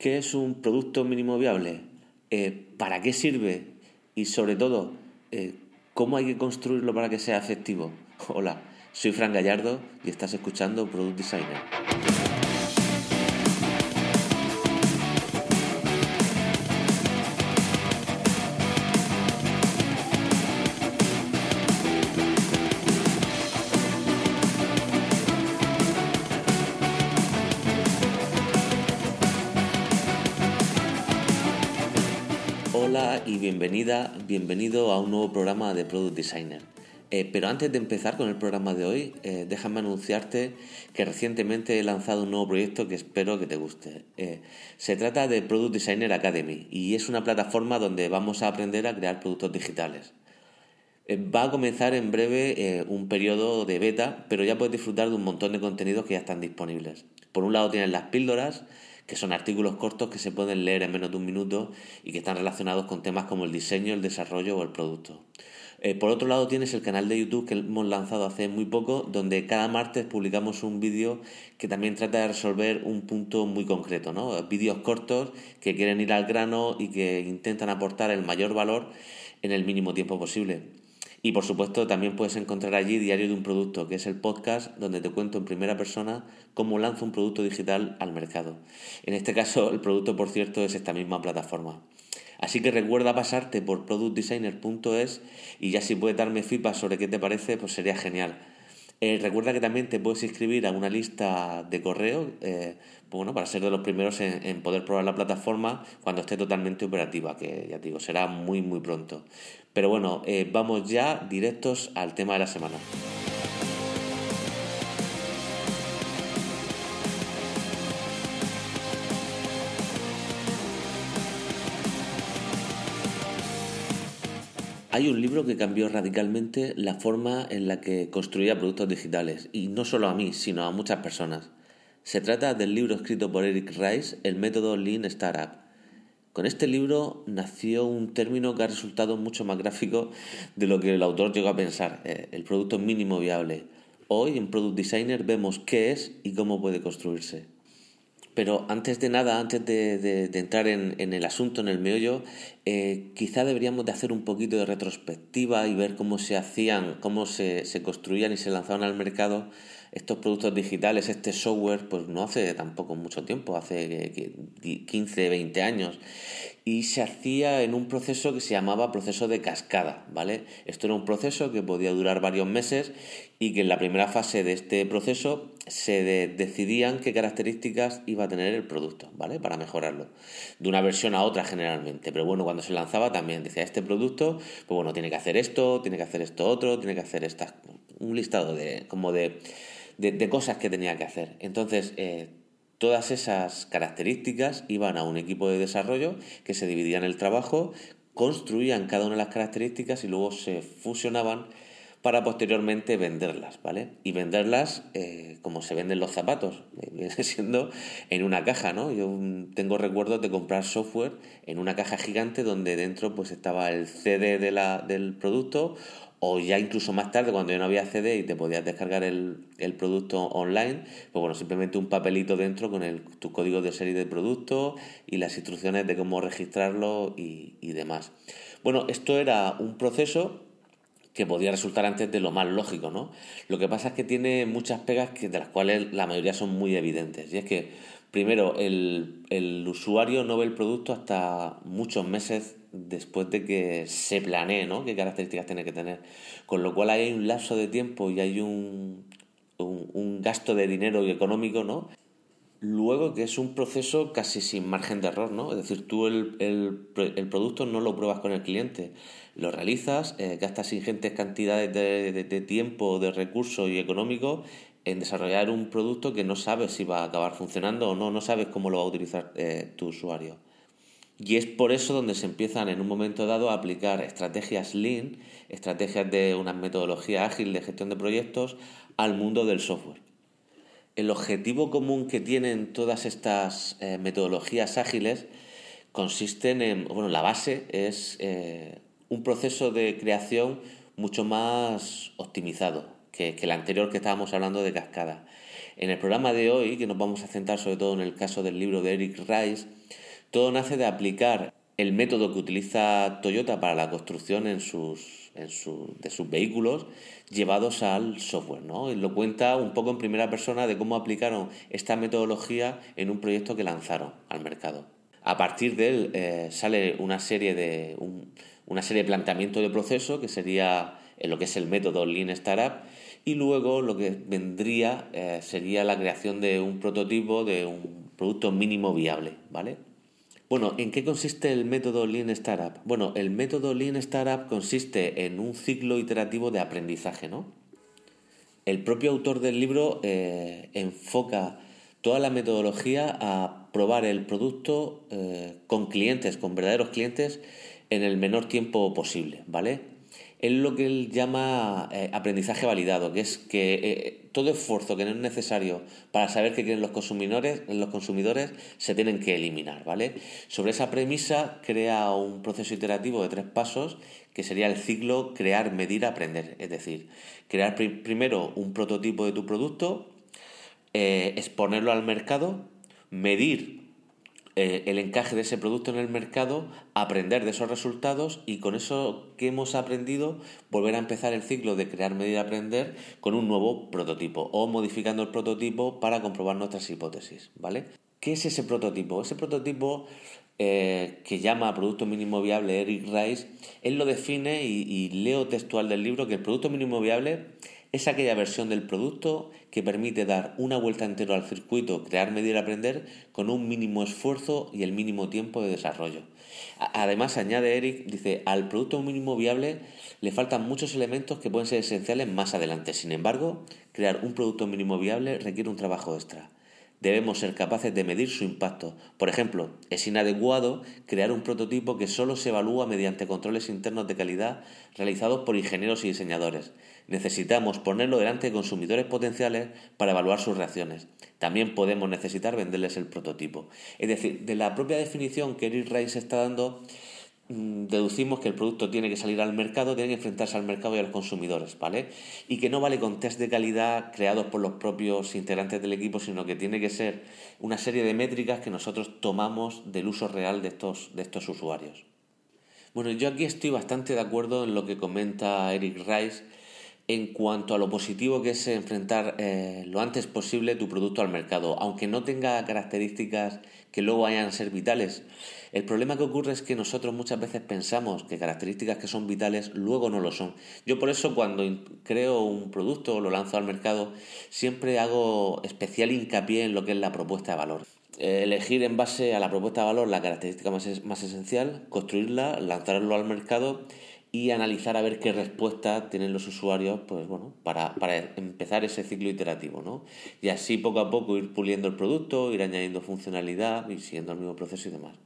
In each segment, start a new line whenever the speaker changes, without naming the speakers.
¿Qué es un producto mínimo viable? Eh, ¿Para qué sirve? Y sobre todo, eh, ¿cómo hay que construirlo para que sea efectivo? Hola, soy Fran Gallardo y estás escuchando Product Designer. Hola y bienvenida, bienvenido a un nuevo programa de Product Designer. Eh, pero antes de empezar con el programa de hoy, eh, déjame anunciarte que recientemente he lanzado un nuevo proyecto que espero que te guste. Eh, se trata de Product Designer Academy y es una plataforma donde vamos a aprender a crear productos digitales. va a comenzar en breve un periodo de beta, pero ya puedes disfrutar de un montón de contenidos que ya están disponibles. Por un lado tienes las píldoras, que son artículos cortos que se pueden leer en menos de un minuto y que están relacionados con temas como el diseño, el desarrollo o el producto. Eh, por otro lado tienes el canal de YouTube que hemos lanzado hace muy poco, donde cada martes publicamos un vídeo que también trata de resolver un punto muy concreto, ¿no? Vídeos cortos que quieren ir al grano y que intentan aportar el mayor valor en el mínimo tiempo posible. Y por supuesto también puedes encontrar allí Diario de un Producto, que es el podcast donde te cuento en primera persona cómo lanzo un producto digital al mercado. En este caso el producto por cierto es esta misma plataforma. Así que recuerda pasarte por productdesigner.es y ya si puedes darme feedback sobre qué te parece, pues sería genial. Eh, recuerda que también te puedes inscribir a una lista de correo eh, bueno, para ser de los primeros en, poder probar la plataforma cuando esté totalmente operativa, que ya te digo, será muy muy pronto. Pero bueno, eh, vamos ya directos al tema de la semana. Hay un libro que cambió radicalmente la forma en la que construía productos digitales, y no solo a mí, sino a muchas personas. Se trata del libro escrito por Eric Rice, El método Lean Startup. Con este libro nació un término que ha resultado mucho más gráfico de lo que el autor llegó a pensar, eh, el producto mínimo viable. Hoy en Product Designer vemos qué es y cómo puede construirse. Pero antes de nada, antes de, entrar en, el asunto, en el meollo, eh, quizá deberíamos de hacer un poquito de retrospectiva y ver cómo se hacían, cómo se, se construían y se lanzaban al mercado estos productos digitales, este software, pues no hace tampoco mucho tiempo, hace 15, 20 años. Y se hacía en un proceso que se llamaba proceso de cascada, ¿vale? Esto era un proceso que podía durar varios meses y que en la primera fase de este proceso se decidían qué características iba a tener el producto, ¿vale? Para mejorarlo. De una versión a otra generalmente. Pero bueno, cuando se lanzaba también decía, este producto, pues bueno, tiene que hacer esto, tiene que hacer esto otro, tiene que hacer estas... Un listado de como de de, cosas que tenía que hacer. Entonces, eh, todas esas características iban a un equipo de desarrollo que se dividían el trabajo, construían cada una de las características y luego se fusionaban para posteriormente venderlas, ¿vale? Y venderlas eh, como se venden los zapatos, siendo en una caja, ¿no? Yo tengo recuerdos de comprar software en una caja gigante donde dentro pues estaba el CD del producto o ya incluso más tarde cuando ya no había CD y te podías descargar el, producto online, pues bueno, simplemente un papelito dentro con el, tus códigos de serie de producto y las instrucciones de cómo registrarlo y, y demás. Bueno, esto era un proceso que podía resultar antes de lo más lógico, ¿no? Lo que pasa es que tiene muchas pegas que, de las cuales la mayoría son muy evidentes. Y es que, primero, el, el usuario no ve el producto hasta muchos meses después de que se planee, ¿no? Qué características tiene que tener. Con lo cual hay un lapso de tiempo y hay un, un, gasto de dinero y económico, ¿no? Luego que es un proceso casi sin margen de error, ¿no? Es decir, tú el, el, producto no lo pruebas con el cliente, lo realizas, eh, gastas ingentes cantidades de, de, tiempo, de recursos y económicos en desarrollar un producto que no sabes si va a acabar funcionando o no, no sabes cómo lo va a utilizar eh, tu usuario. Y es por eso donde se empiezan en un momento dado a aplicar estrategias lean, estrategias de una metodología ágil de gestión de proyectos al mundo del software. El objetivo común que tienen todas estas eh, metodologías ágiles consisten en, bueno, la base es eh, un proceso de creación mucho más optimizado que, que el anterior que estábamos hablando de cascada. En el programa de hoy, que nos vamos a centrar sobre todo en el caso del libro de Eric Rice, todo nace de aplicar el método que utiliza Toyota para la construcción de sus vehículos llevados al software. ¿no? Y lo cuenta un poco en primera persona de cómo aplicaron esta metodología en un proyecto que lanzaron al mercado. A partir de él eh, sale una serie de, una serie de planteamiento de proceso que sería lo que es el método Lean Startup y luego lo que vendría eh, sería la creación de un prototipo de un producto mínimo viable, ¿vale? Bueno, ¿en qué consiste el método Lean Startup? Bueno, el método Lean Startup consiste en un ciclo iterativo de aprendizaje, ¿no? El propio autor del libro eh, enfoca toda la metodología a probar el producto eh, con clientes, con verdaderos clientes, en el menor tiempo posible, ¿vale? Es lo que él llama eh, aprendizaje validado, que es que eh, todo esfuerzo que no es necesario para saber qué quieren los consumidores, los consumidores se tienen que eliminar, ¿vale? Sobre esa premisa crea un proceso iterativo de tres pasos que sería el ciclo crear, medir, aprender, es decir, crear primero un prototipo de tu producto, eh, exponerlo al mercado, medir eh, el encaje de ese producto en el mercado, aprender de esos resultados y con eso que hemos aprendido volver a empezar el ciclo de crear, medir, aprender con un nuevo prototipo o modificando el prototipo para comprobar nuestras hipótesis, ¿vale? ¿Qué es ese prototipo? Ese prototipo eh, que llama Producto Mínimo Viable Eric Rice, él lo define y, y leo textual del libro que el Producto Mínimo Viable es aquella versión del producto que permite dar una vuelta entera al circuito, crear, medir, aprender con un mínimo esfuerzo y el mínimo tiempo de desarrollo. Además, añade Eric, dice, al producto mínimo viable le faltan muchos elementos que pueden ser esenciales más adelante. Sin embargo, crear un producto mínimo viable requiere un trabajo extra debemos ser capaces de medir su impacto. Por ejemplo, es inadecuado crear un prototipo que solo se evalúa mediante controles internos de calidad realizados por ingenieros y diseñadores. Necesitamos ponerlo delante de consumidores potenciales para evaluar sus reacciones. También podemos necesitar venderles el prototipo. Es decir, de la propia definición que Eric Rice está dando, deducimos que el producto tiene que salir al mercado, tiene que enfrentarse al mercado y a los consumidores, ¿vale? Y que no vale con test de calidad creados por los propios integrantes del equipo, sino que tiene que ser una serie de métricas que nosotros tomamos del uso real de estos, de estos usuarios. Bueno, yo aquí estoy bastante de acuerdo en lo que comenta Eric Rice en cuanto a lo positivo que es enfrentar eh, lo antes posible tu producto al mercado, aunque no tenga características que luego vayan a ser vitales. El problema que ocurre es que nosotros muchas veces pensamos que características que son vitales luego no lo son. Yo por eso cuando creo un producto o lo lanzo al mercado siempre hago especial hincapié en lo que es la propuesta de valor. Eh, elegir en base a la propuesta de valor la característica más, esencial, construirla, lanzarlo al mercado y analizar a ver qué respuesta tienen los usuarios pues bueno para, para, empezar ese ciclo iterativo ¿no? y así poco a poco ir puliendo el producto ir añadiendo funcionalidad y siguiendo el mismo proceso y demás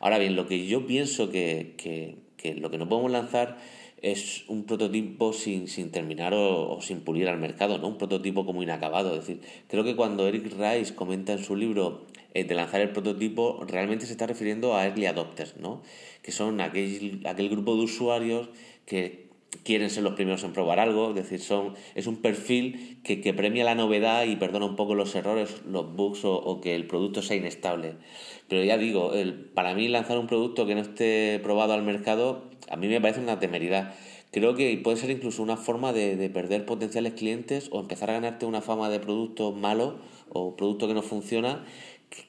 ahora bien lo que yo pienso que, que, que lo que no podemos lanzar es un prototipo sin, sin terminar o, sin pulir al mercado, ¿no? Un prototipo como inacabado. Es decir, creo que cuando Eric Rice comenta en su libro eh, de lanzar el prototipo, realmente se está refiriendo a early adopters, ¿no? Que son aquel, aquel grupo de usuarios que quieren ser los primeros en probar algo, es decir, son, es un perfil que, que premia la novedad y perdona un poco los errores, los bugs o, que el producto sea inestable. Pero ya digo, el, para mí lanzar un producto que no esté probado al mercado, a mí me parece una temeridad. Creo que puede ser incluso una forma de, de perder potenciales clientes o empezar a ganarte una fama de producto malo o producto que no funciona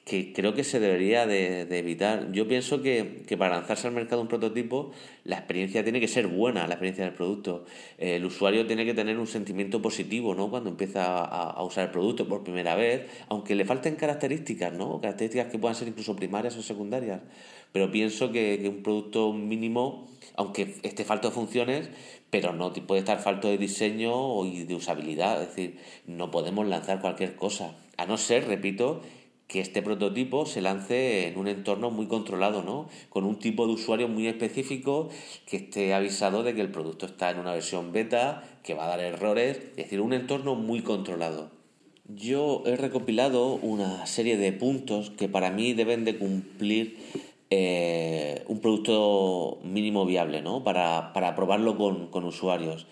que creo que se debería de, evitar. Yo pienso que, para lanzarse al mercado un prototipo, la experiencia tiene que ser buena, la experiencia del producto. el usuario tiene que tener un sentimiento positivo, ¿no? Cuando empieza a, usar el producto por primera vez, aunque le falten características, ¿no? Características que puedan ser incluso primarias o secundarias. Pero pienso que, un producto mínimo, aunque esté falto de funciones, pero no puede estar falto de diseño y de usabilidad. Es decir, no podemos lanzar cualquier cosa. A no ser, repito, que este prototipo se lance en un entorno muy controlado, ¿no? Con un tipo de usuario muy específico que esté avisado de que el producto está en una versión beta, que va a dar errores, es decir, un entorno muy controlado. Yo he recopilado una serie de puntos que para mí deben de cumplir eh, un producto mínimo viable, ¿no? Para, para probarlo con, con usuarios.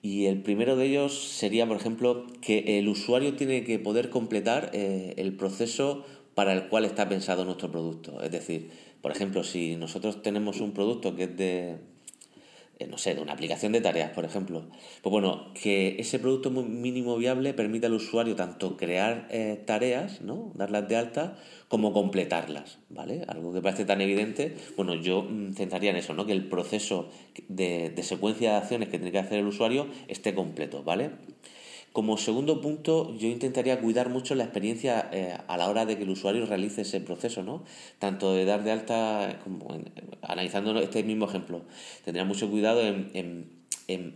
Y el primero de ellos sería, por ejemplo, que el usuario tiene que poder completar eh, el proceso para el cual está pensado nuestro producto. Es decir, por ejemplo, si nosotros tenemos un producto que es de, no sé, de una aplicación de tareas, por ejemplo. Pues bueno, que ese producto mínimo viable permita al usuario tanto crear eh, tareas, ¿no? Darlas de alta, como completarlas, ¿vale? Algo que parece tan evidente, bueno, yo mm, centraría en eso, ¿no? Que el proceso de, de secuencia de acciones que tiene que hacer el usuario esté completo, ¿vale? Como segundo punto, yo intentaría cuidar mucho la experiencia eh, a la hora de que el usuario realice ese proceso, ¿no? Tanto de dar de alta, como analizando este mismo ejemplo, tendría mucho cuidado en,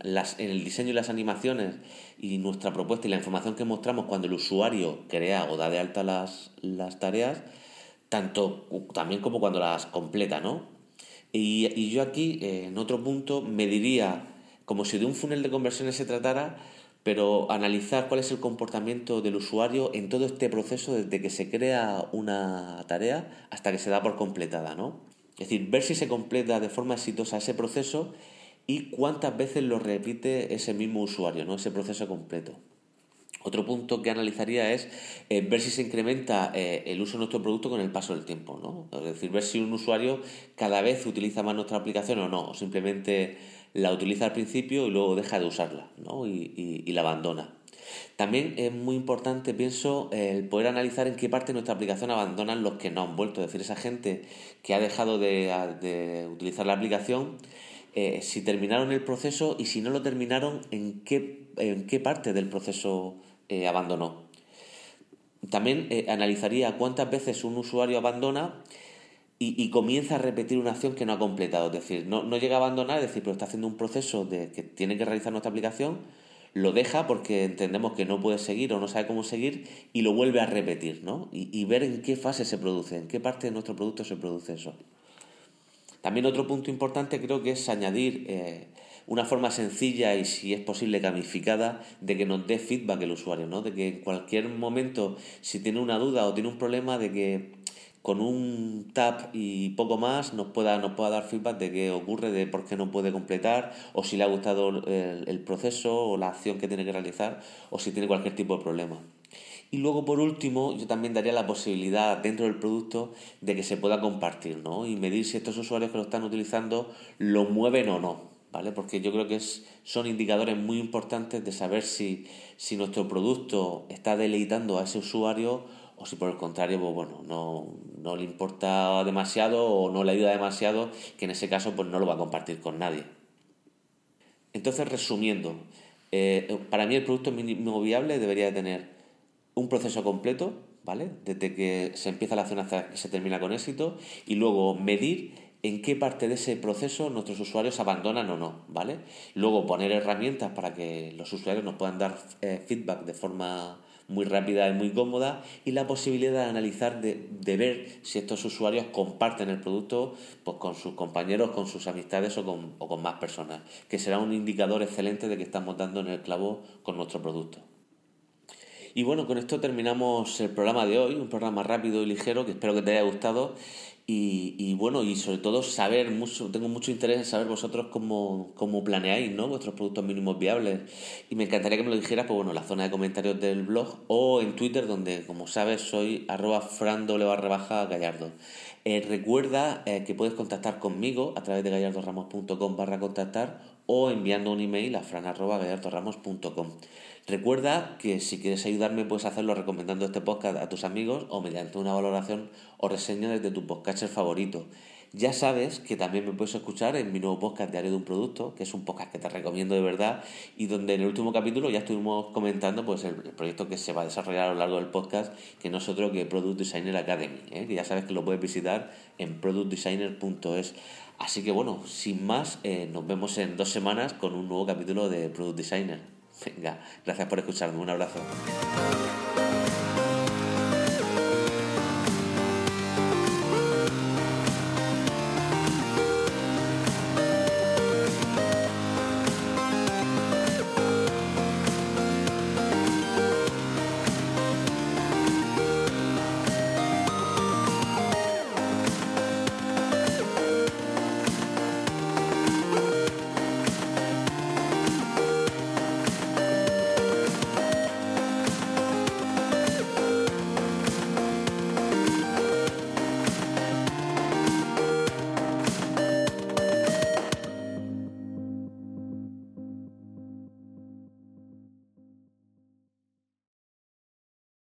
las, en el diseño y las animaciones y nuestra propuesta y la información que mostramos cuando el usuario crea o da de alta las, las tareas, tanto también como cuando las completa, ¿no? Y, y yo aquí, eh, en otro punto, me diría, como si de un funnel de conversiones se tratara, pero analizar cuál es el comportamiento del usuario en todo este proceso desde que se crea una tarea hasta que se da por completada, ¿no? Es decir, ver si se completa de forma exitosa ese proceso y cuántas veces lo repite ese mismo usuario, ¿no? Ese proceso completo. Otro punto que analizaría es eh, ver si se incrementa eh, el uso de nuestro producto con el paso del tiempo, ¿no? Es decir, ver si un usuario cada vez utiliza más nuestra aplicación o no, o simplemente la utiliza al principio y luego deja de usarla ¿no? y, la abandona. También es muy importante, pienso, el poder analizar en qué parte de nuestra aplicación abandonan los que no han vuelto. Es decir, esa gente que ha dejado de, utilizar la aplicación, eh, si terminaron el proceso y si no lo terminaron, en qué, parte del proceso eh, abandonó. También eh, analizaría cuántas veces un usuario abandona y, comienza a repetir una acción que no ha completado. Es decir, no, llega a abandonar, es decir, pero está haciendo un proceso de que tiene que realizar nuestra aplicación, lo deja porque entendemos que no puede seguir o no sabe cómo seguir y lo vuelve a repetir, ¿no? Y, ver en qué fase se produce, en qué parte de nuestro producto se produce eso. También otro punto importante creo que es añadir eh, una forma sencilla y si es posible gamificada de que nos dé feedback el usuario, ¿no? De que en cualquier momento, si tiene una duda o tiene un problema, de que con un tap y poco más nos pueda, nos pueda dar feedback de qué ocurre, de por qué no puede completar, o si le ha gustado el, proceso o la acción que tiene que realizar, o si tiene cualquier tipo de problema. Y luego, por último, yo también daría la posibilidad dentro del producto de que se pueda compartir, ¿no? Y medir si estos usuarios que lo están utilizando lo mueven o no, ¿vale? Porque yo creo que es, son indicadores muy importantes de saber si, si nuestro producto está deleitando a ese usuario o si por el contrario, pues bueno, no, le importa demasiado o no le ayuda demasiado, que en ese caso pues no lo va a compartir con nadie. Entonces, resumiendo, eh, para mí el producto mínimo viable debería de tener un proceso completo, ¿vale? Desde que se empieza la acción hasta que se termina con éxito, y luego medir en qué parte de ese proceso nuestros usuarios abandonan o no, ¿vale? Luego poner herramientas para que los usuarios nos puedan dar eh, feedback de forma muy rápida y muy cómoda y la posibilidad de analizar, de, ver si estos usuarios comparten el producto pues, con sus compañeros, con sus amistades o con, o con más personas, que será un indicador excelente de que estamos dando en el clavo con nuestro producto. Y bueno, con esto terminamos el programa de hoy, un programa rápido y ligero que espero que te haya gustado y, bueno, y sobre todo saber mucho, tengo mucho interés en saber vosotros cómo, cómo planeáis ¿no? vuestros productos mínimos viables. Y me encantaría que me lo dijeras pues bueno, en la zona de comentarios del blog o en Twitter, donde como sabes soy arroba baja gallardo. Eh, recuerda eh, que puedes contactar conmigo a través de gallardoramos.com barra contactar o enviando un email a fran.gallardoramos.com. Recuerda que si quieres ayudarme puedes hacerlo recomendando este podcast a tus amigos o mediante una valoración o reseña desde tu podcast favorito. Ya sabes que también me puedes escuchar en mi nuevo podcast Diario de un Producto, que es un podcast que te recomiendo de verdad y donde en el último capítulo ya estuvimos comentando pues el, proyecto que se va a desarrollar a lo largo del podcast, que no es otro que Product Designer Academy, ¿eh? que ya sabes que lo puedes visitar en productdesigner.es. Así que bueno, sin más, eh, nos vemos en dos semanas con un nuevo capítulo de Product Designer. Venga, gracias por escucharme. Un abrazo.